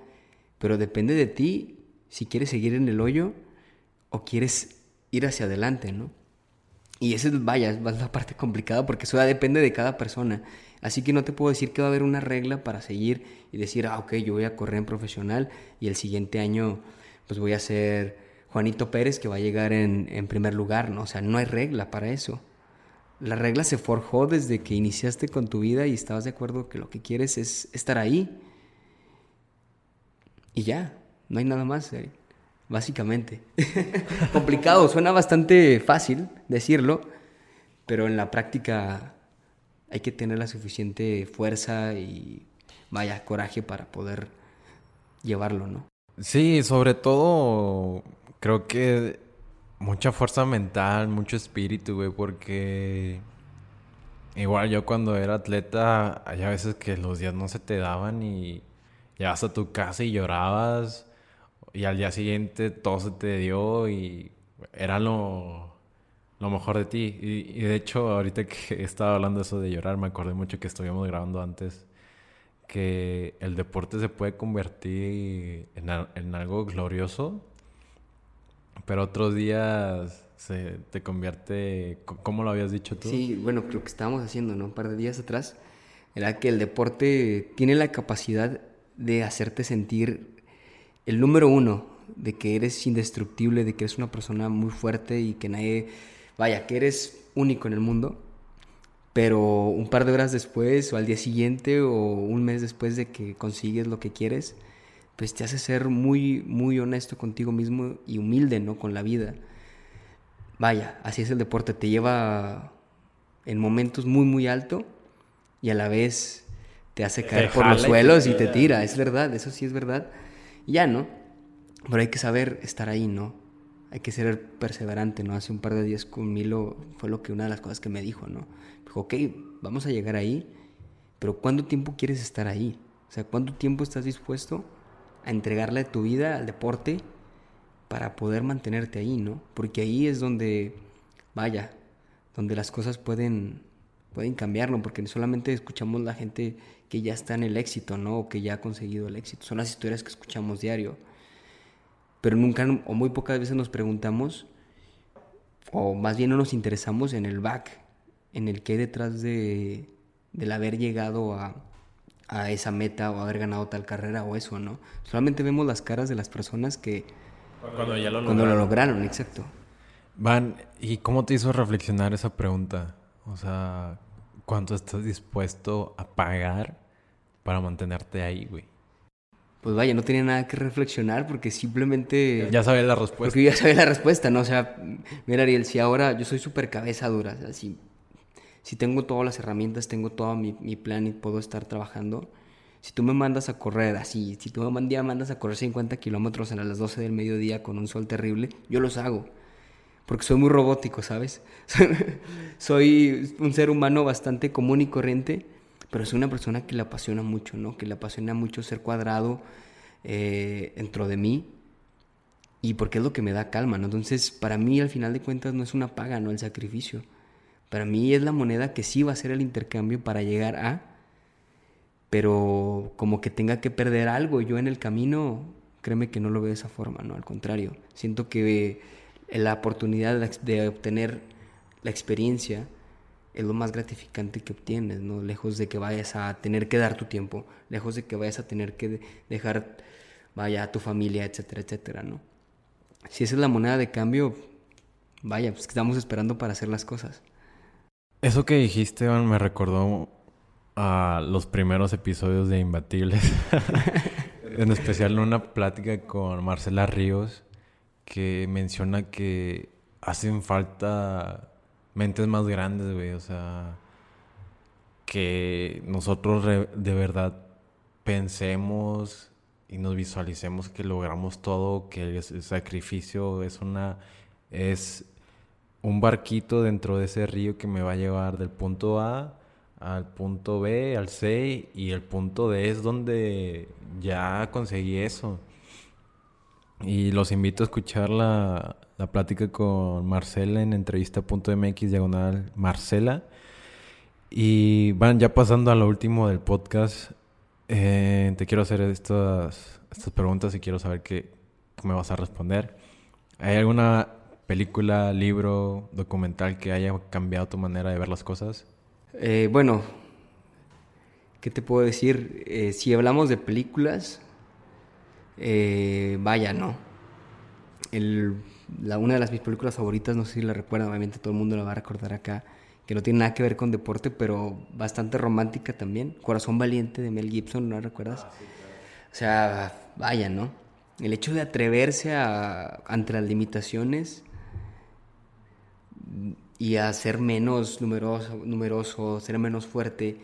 pero depende de ti si quieres seguir en el hoyo o quieres ir hacia adelante, ¿no? Y esa es, vaya, es la parte complicada porque eso ya depende de cada persona. Así que no te puedo decir que va a haber una regla para seguir y decir, ah, ok, yo voy a correr en profesional y el siguiente año pues voy a ser Juanito Pérez que va a llegar en, en primer lugar, ¿no? O sea, no hay regla para eso. La regla se forjó desde que iniciaste con tu vida y estabas de acuerdo que lo que quieres es estar ahí. Y ya, no hay nada más, eh, básicamente. Complicado, suena bastante fácil decirlo, pero en la práctica hay que tener la suficiente fuerza y vaya coraje para poder llevarlo, ¿no?
Sí, sobre todo creo que mucha fuerza mental, mucho espíritu, güey, porque igual yo cuando era atleta, hay veces que los días no se te daban y llegas a tu casa y llorabas y al día siguiente todo se te dio y era lo, lo mejor de ti. Y, de hecho, ahorita que estaba hablando eso de llorar, me acordé mucho que estuvimos grabando antes que el deporte se puede convertir en, en algo glorioso pero otros días se te convierte, ¿cómo lo habías dicho tú?
Sí, bueno, lo que estábamos haciendo, ¿no? Un par de días atrás, era que el deporte tiene la capacidad de hacerte sentir el número uno, de que eres indestructible, de que eres una persona muy fuerte y que nadie, vaya, que eres único en el mundo, pero un par de horas después o al día siguiente o un mes después de que consigues lo que quieres, pues te hace ser muy, muy honesto contigo mismo y humilde, ¿no? Con la vida. Vaya, así es el deporte, te lleva en momentos muy, muy alto y a la vez te hace caer por los suelos y te, tira, es verdad, eso sí es verdad. ya, ¿no? Pero hay que saber estar ahí, ¿no? Hay que ser perseverante, ¿no? Hace un par de días con Milo fue lo que una de las cosas que me dijo, ¿no? Dijo, ok, vamos a llegar ahí, pero ¿cuánto tiempo quieres estar ahí? O sea, ¿cuánto tiempo estás dispuesto a entregarle tu vida al deporte para poder mantenerte ahí, ¿no? Porque ahí es donde, vaya, donde las cosas pueden, pueden cambiar, ¿no? Porque solamente escuchamos la gente que ya está en el éxito, ¿no? O que ya ha conseguido el éxito. Son las historias que escuchamos diario. Pero nunca o muy pocas veces nos preguntamos, o más bien no nos interesamos en el back, en el que detrás de, del haber llegado a, a esa meta o haber ganado tal carrera o eso, ¿no? Solamente vemos las caras de las personas que...
Cuando ya lo
cuando lograron. lo lograron, exacto.
Van, ¿y cómo te hizo reflexionar esa pregunta? O sea, ¿cuánto estás dispuesto a pagar para mantenerte ahí, güey?
Pues vaya, no tenía nada que reflexionar porque simplemente...
Ya sabía la respuesta.
Porque ya sabía la respuesta, ¿no? O sea, mira Ariel, si ahora yo soy súper cabeza dura, así si tengo todas las herramientas, tengo todo mi, plan y puedo estar trabajando, si tú me mandas a correr así, si tú me mandas a correr 50 kilómetros a las 12 del mediodía con un sol terrible, yo los hago. Porque soy muy robótico, ¿sabes? soy un ser humano bastante común y corriente, pero soy una persona que le apasiona mucho, ¿no? Que le apasiona mucho ser cuadrado, eh, dentro de mí y porque es lo que me da calma, ¿no? Entonces, para mí, al final de cuentas, no es una paga, no el sacrificio. Para mí es la moneda que sí va a ser el intercambio para llegar a, pero como que tenga que perder algo yo en el camino, créeme que no lo veo de esa forma, ¿no? Al contrario, siento que la oportunidad de obtener la experiencia es lo más gratificante que obtienes, ¿no? Lejos de que vayas a tener que dar tu tiempo, lejos de que vayas a tener que dejar, vaya, a tu familia, etcétera, etcétera, ¿no? Si esa es la moneda de cambio, vaya, pues estamos esperando para hacer las cosas.
Eso que dijiste, me recordó a los primeros episodios de Imbatibles. en especial una plática con Marcela Ríos que menciona que hacen falta mentes más grandes, güey. O sea, que nosotros de verdad pensemos y nos visualicemos que logramos todo, que el sacrificio es una es un barquito dentro de ese río que me va a llevar del punto A al punto B, al C y el punto D es donde ya conseguí eso. Y los invito a escuchar la, la plática con Marcela en entrevista.mx diagonal Marcela. Y van ya pasando a lo último del podcast. Eh, te quiero hacer estas, estas preguntas y quiero saber qué, me vas a responder. ¿Hay alguna película, libro, documental que haya cambiado tu manera de ver las cosas?
Eh, bueno, ¿qué te puedo decir? Eh, si hablamos de películas, vaya, no. la, una de las mis películas favoritas, no sé si la recuerdan, obviamente todo el mundo la va a recordar acá, que no tiene nada que ver con deporte, pero bastante romántica también. Corazón Valiente de Mel Gibson, ¿no la recuerdas? Ah, o sea, vaya, ¿no? El hecho de atreverse a, ante las limitaciones y a ser menos numeroso, numeroso, ser menos fuerte,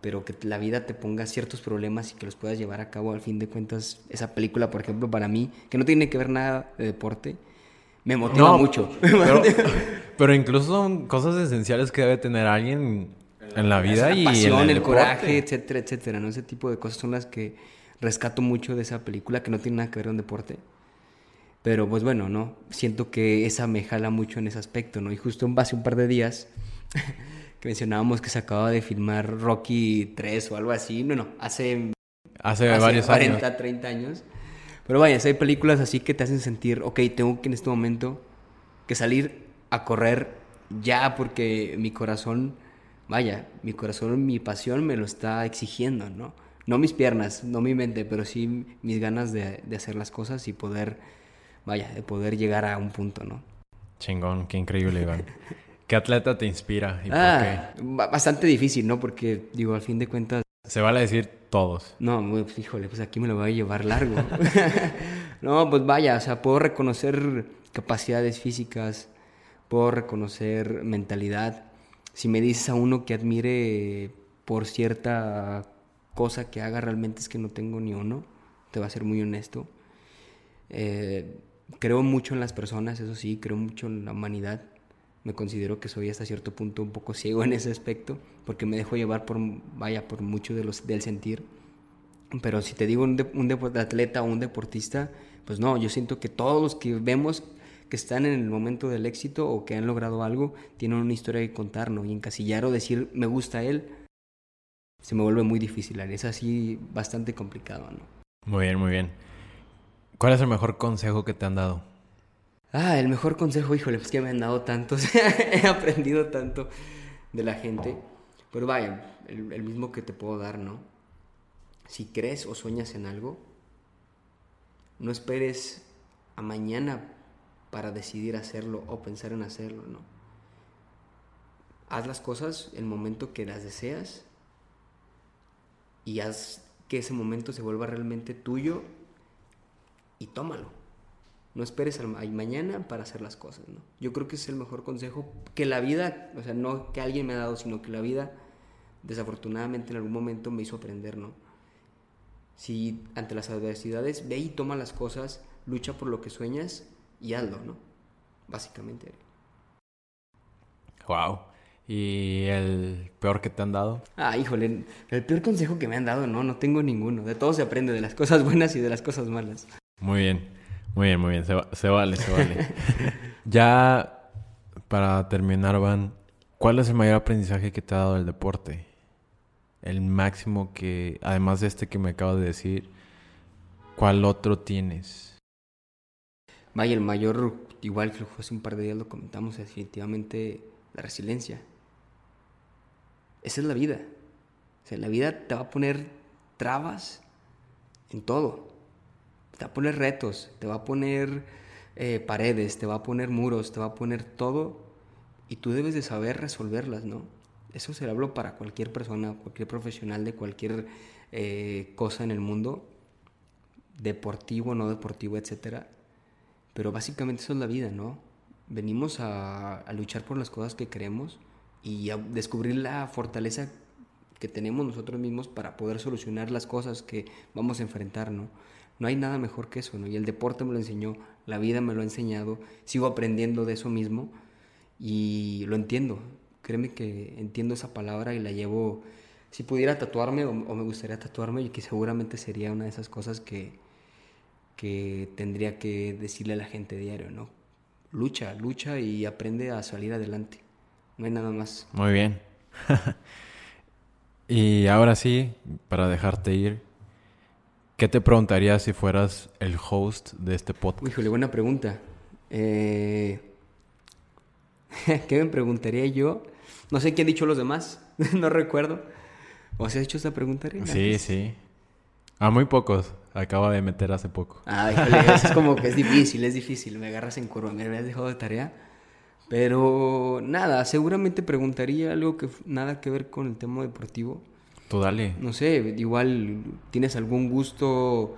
pero que la vida te ponga ciertos problemas y que los puedas llevar a cabo al fin de cuentas. Esa película, por ejemplo, para mí, que no tiene que ver nada de deporte, me motiva mucho.
Pero, incluso son cosas esenciales que debe tener alguien en la vida
la y pasión, el, coraje, etcétera, etcétera, ¿no? Ese tipo de cosas son las que rescato mucho de esa película que no tiene nada que ver con deporte. Pero pues bueno, ¿no? Siento que esa me jala mucho en ese aspecto, ¿no? Y justo hace un par de días que mencionábamos que se acababa de filmar Rocky 3 o algo así, no, no, hace,
hace, varios
40, 30 años pero vaya, hay películas así que te hacen sentir, ok, tengo que en este momento que salir a correr ya porque mi corazón, vaya, mi corazón, mi pasión me lo está exigiendo, ¿no? No mis piernas, no mi mente, pero sí mis ganas de, hacer las cosas y poder, vaya, de poder llegar a un punto, ¿no?
Chingón, qué increíble, Iván. ¿Qué atleta te inspira y por
ah, qué? Bastante difícil, ¿no? Porque, digo, al fin de cuentas...
Se vale decir todos.
No, pues, híjole, pues aquí me lo voy a llevar largo. no, pues vaya, o sea, puedo reconocer capacidades físicas, puedo reconocer mentalidad. Si me dices a uno que admire por cierta cosa que haga, realmente es que no tengo ni uno, te va a ser muy honesto. Eh, creo mucho en las personas, eso sí, creo mucho en la humanidad. Me considero que soy hasta cierto punto un poco ciego en ese aspecto, porque me dejo llevar por, vaya, por mucho de los, del sentir. Pero si te digo un, un atleta o un deportista, pues no, yo siento que todos los que vemos que están en el momento del éxito o que han logrado algo, tienen una historia que contar, ¿no? Y encasillar o decir, me gusta él, se me vuelve muy difícil. Es así bastante complicado, ¿no?
Muy bien, muy bien. ¿Cuál es el mejor consejo que te han dado?
Ah, el mejor consejo, híjole, pues que me han dado tantos, he aprendido tanto de la gente. Pero vaya, el, mismo que te puedo dar, ¿no? Si crees o sueñas en algo, no esperes a mañana para decidir hacerlo o pensar en hacerlo, ¿no? Haz las cosas el momento que las deseas y haz que ese momento se vuelva realmente tuyo tómalo. No esperes al mañana para hacer las cosas, ¿no? Yo creo que es el mejor consejo que la vida, o sea, no que alguien me ha dado, sino que la vida desafortunadamente en algún momento me hizo aprender, ¿no? Si ante las adversidades, ve y toma las cosas, lucha por lo que sueñas y hazlo, ¿no? Básicamente.
Wow. ¿Y el peor que te han dado?
Ah, híjole, el peor consejo que me han dado, no, no tengo ninguno. De todo se aprende, de las cosas buenas y de las cosas malas.
Muy bien, muy bien, muy bien. Se, se vale, se vale. ya para terminar, Van, ¿cuál es el mayor aprendizaje que te ha dado el deporte? El máximo que, además de este que me acabas de decir, ¿cuál otro tienes?
Vaya, el mayor, igual que hace un par de días lo comentamos, definitivamente la resiliencia. Esa es la vida. O sea, la vida te va a poner trabas en todo. Te va a poner retos, te va a poner eh, paredes, te va a poner muros, te va a poner todo y tú debes de saber resolverlas, ¿no? Eso se lo hablo para cualquier persona, cualquier profesional de cualquier eh, cosa en el mundo, deportivo, no deportivo, etcétera. Pero básicamente eso es la vida, ¿no? Venimos a, a luchar por las cosas que queremos y a descubrir la fortaleza que tenemos nosotros mismos para poder solucionar las cosas que vamos a enfrentar, ¿no? No hay nada mejor que eso, ¿no? Y el deporte me lo enseñó, la vida me lo ha enseñado, sigo aprendiendo de eso mismo y lo entiendo. Créeme que entiendo esa palabra y la llevo, si pudiera tatuarme o, me gustaría tatuarme, y que seguramente sería una de esas cosas que, que tendría que decirle a la gente diario, ¿no? Lucha, lucha y aprende a salir adelante. No hay nada más.
Muy bien. y ahora sí, para dejarte ir, ¿qué te preguntarías si fueras el host de este podcast?
Híjole, buena pregunta. Eh... ¿Qué me preguntaría yo? No sé qué han dicho los demás, no recuerdo. ¿O se ha hecho esa pregunta?
Sí, sí. A muy pocos. Acaba de meter hace poco.
Ah, híjole, es como que es difícil, es difícil. Me agarras en curva, me habías dejado de tarea. Pero nada, seguramente preguntaría algo que nada que ver con el tema deportivo.
Tú dale.
No sé, igual tienes algún gusto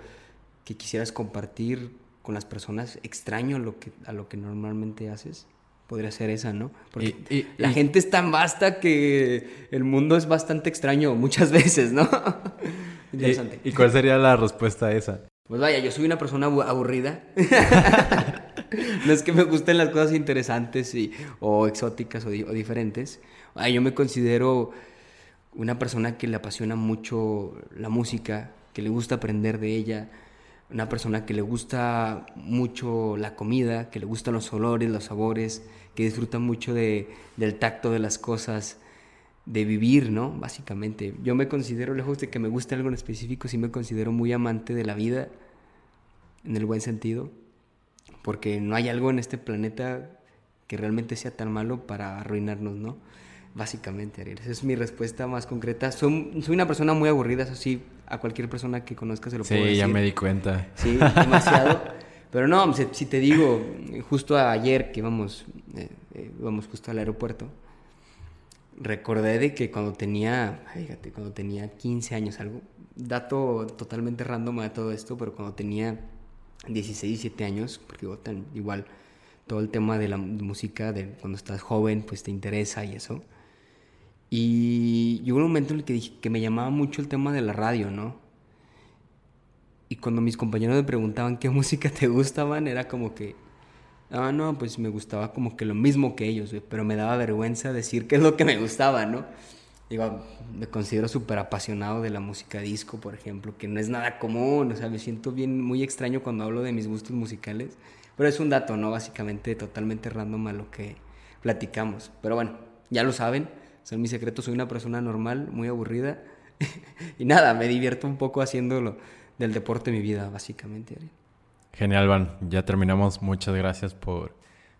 que quisieras compartir con las personas extraño a lo que, a lo que normalmente haces podría ser esa, ¿no? Porque la gente es tan vasta que el mundo es bastante extraño muchas veces, ¿no?
Interesante. ¿Y, cuál sería la respuesta a esa?
Pues vaya, yo soy una persona aburrida. no es que me gusten las cosas interesantes y, o exóticas o, diferentes. yo me considero una persona que le apasiona mucho la música, que le gusta aprender de ella, una persona que le gusta mucho la comida, que le gustan los olores, los sabores, que disfruta mucho de, del tacto de las cosas, de vivir, ¿no? Básicamente. Yo me considero, lejos de que me guste algo en específico, sí me considero muy amante de la vida, en el buen sentido, porque no hay algo en este planeta que realmente sea tan malo para arruinarnos, ¿no? Básicamente, Ariel. Esa es mi respuesta más concreta. Soy, soy una persona muy aburrida, eso sí, a cualquier persona que conozca se lo puedo decir.
Sí, ya me di cuenta.
Sí, demasiado. Pero no, si, te digo, justo ayer que íbamos, eh, eh, íbamos justo al aeropuerto, recordé de que cuando tenía, fíjate, cuando tenía 15 años, algo, dato totalmente random de todo esto, pero cuando tenía 16, 17 años, porque igual todo el tema de la música, de cuando estás joven, pues te interesa y eso. Y llegó un momento en el que dije que me llamaba mucho el tema de la radio, ¿no? Y cuando mis compañeros me preguntaban qué música te gustaban, era como que, ah, no, pues me gustaba como que lo mismo que ellos, pero me daba vergüenza decir qué es lo que me gustaba, ¿no? Digo, me considero súper apasionado de la música disco, por ejemplo, que no es nada común, o sea, me siento bien, muy extraño cuando hablo de mis gustos musicales, pero es un dato, ¿no? Básicamente totalmente random a lo que platicamos. Pero bueno, ya lo saben, son mis secretos, soy una persona normal, muy aburrida, y nada, me divierto un poco haciéndolo del deporte mi vida, básicamente.
Genial, Van. Ya terminamos. Muchas gracias por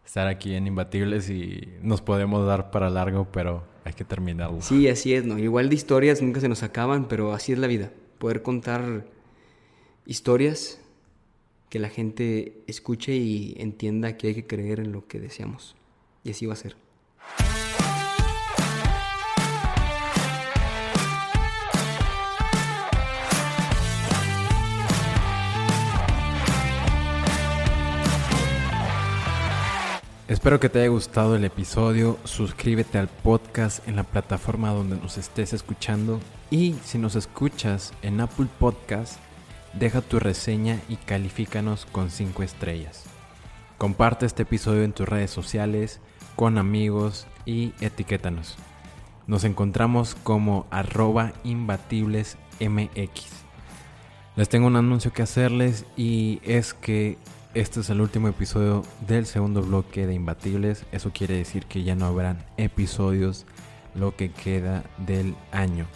estar aquí en Imbatibles y nos podemos dar para largo, pero hay que terminarlo.
Sí, así es, ¿no? Igual de historias nunca se nos acaban, pero así es la vida. Poder contar historias que la gente escuche y entienda que hay que creer en lo que deseamos. Y así va a ser.
Espero que te haya gustado el episodio. Suscríbete al podcast en la plataforma donde nos estés escuchando. Y si nos escuchas en Apple Podcast, deja tu reseña y califícanos con 5 estrellas. Comparte este episodio en tus redes sociales
con amigos y etiquétanos. Nos encontramos como arroba imbatiblesmx. Les tengo un anuncio que hacerles y es que este es el último episodio del segundo bloque de Imbatibles. Eso quiere decir que ya no habrán episodios lo que queda del año.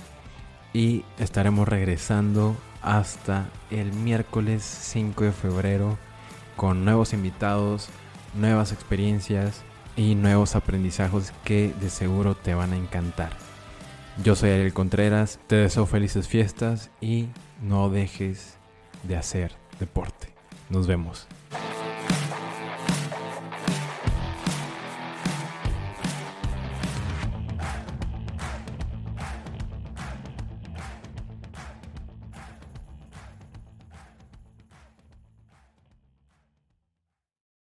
Y estaremos regresando hasta el miércoles 5 de febrero con nuevos invitados, nuevas experiencias y nuevos aprendizajes que de seguro te van a encantar. Yo soy Ariel Contreras, te deseo felices fiestas y no dejes de hacer deporte. Nos vemos.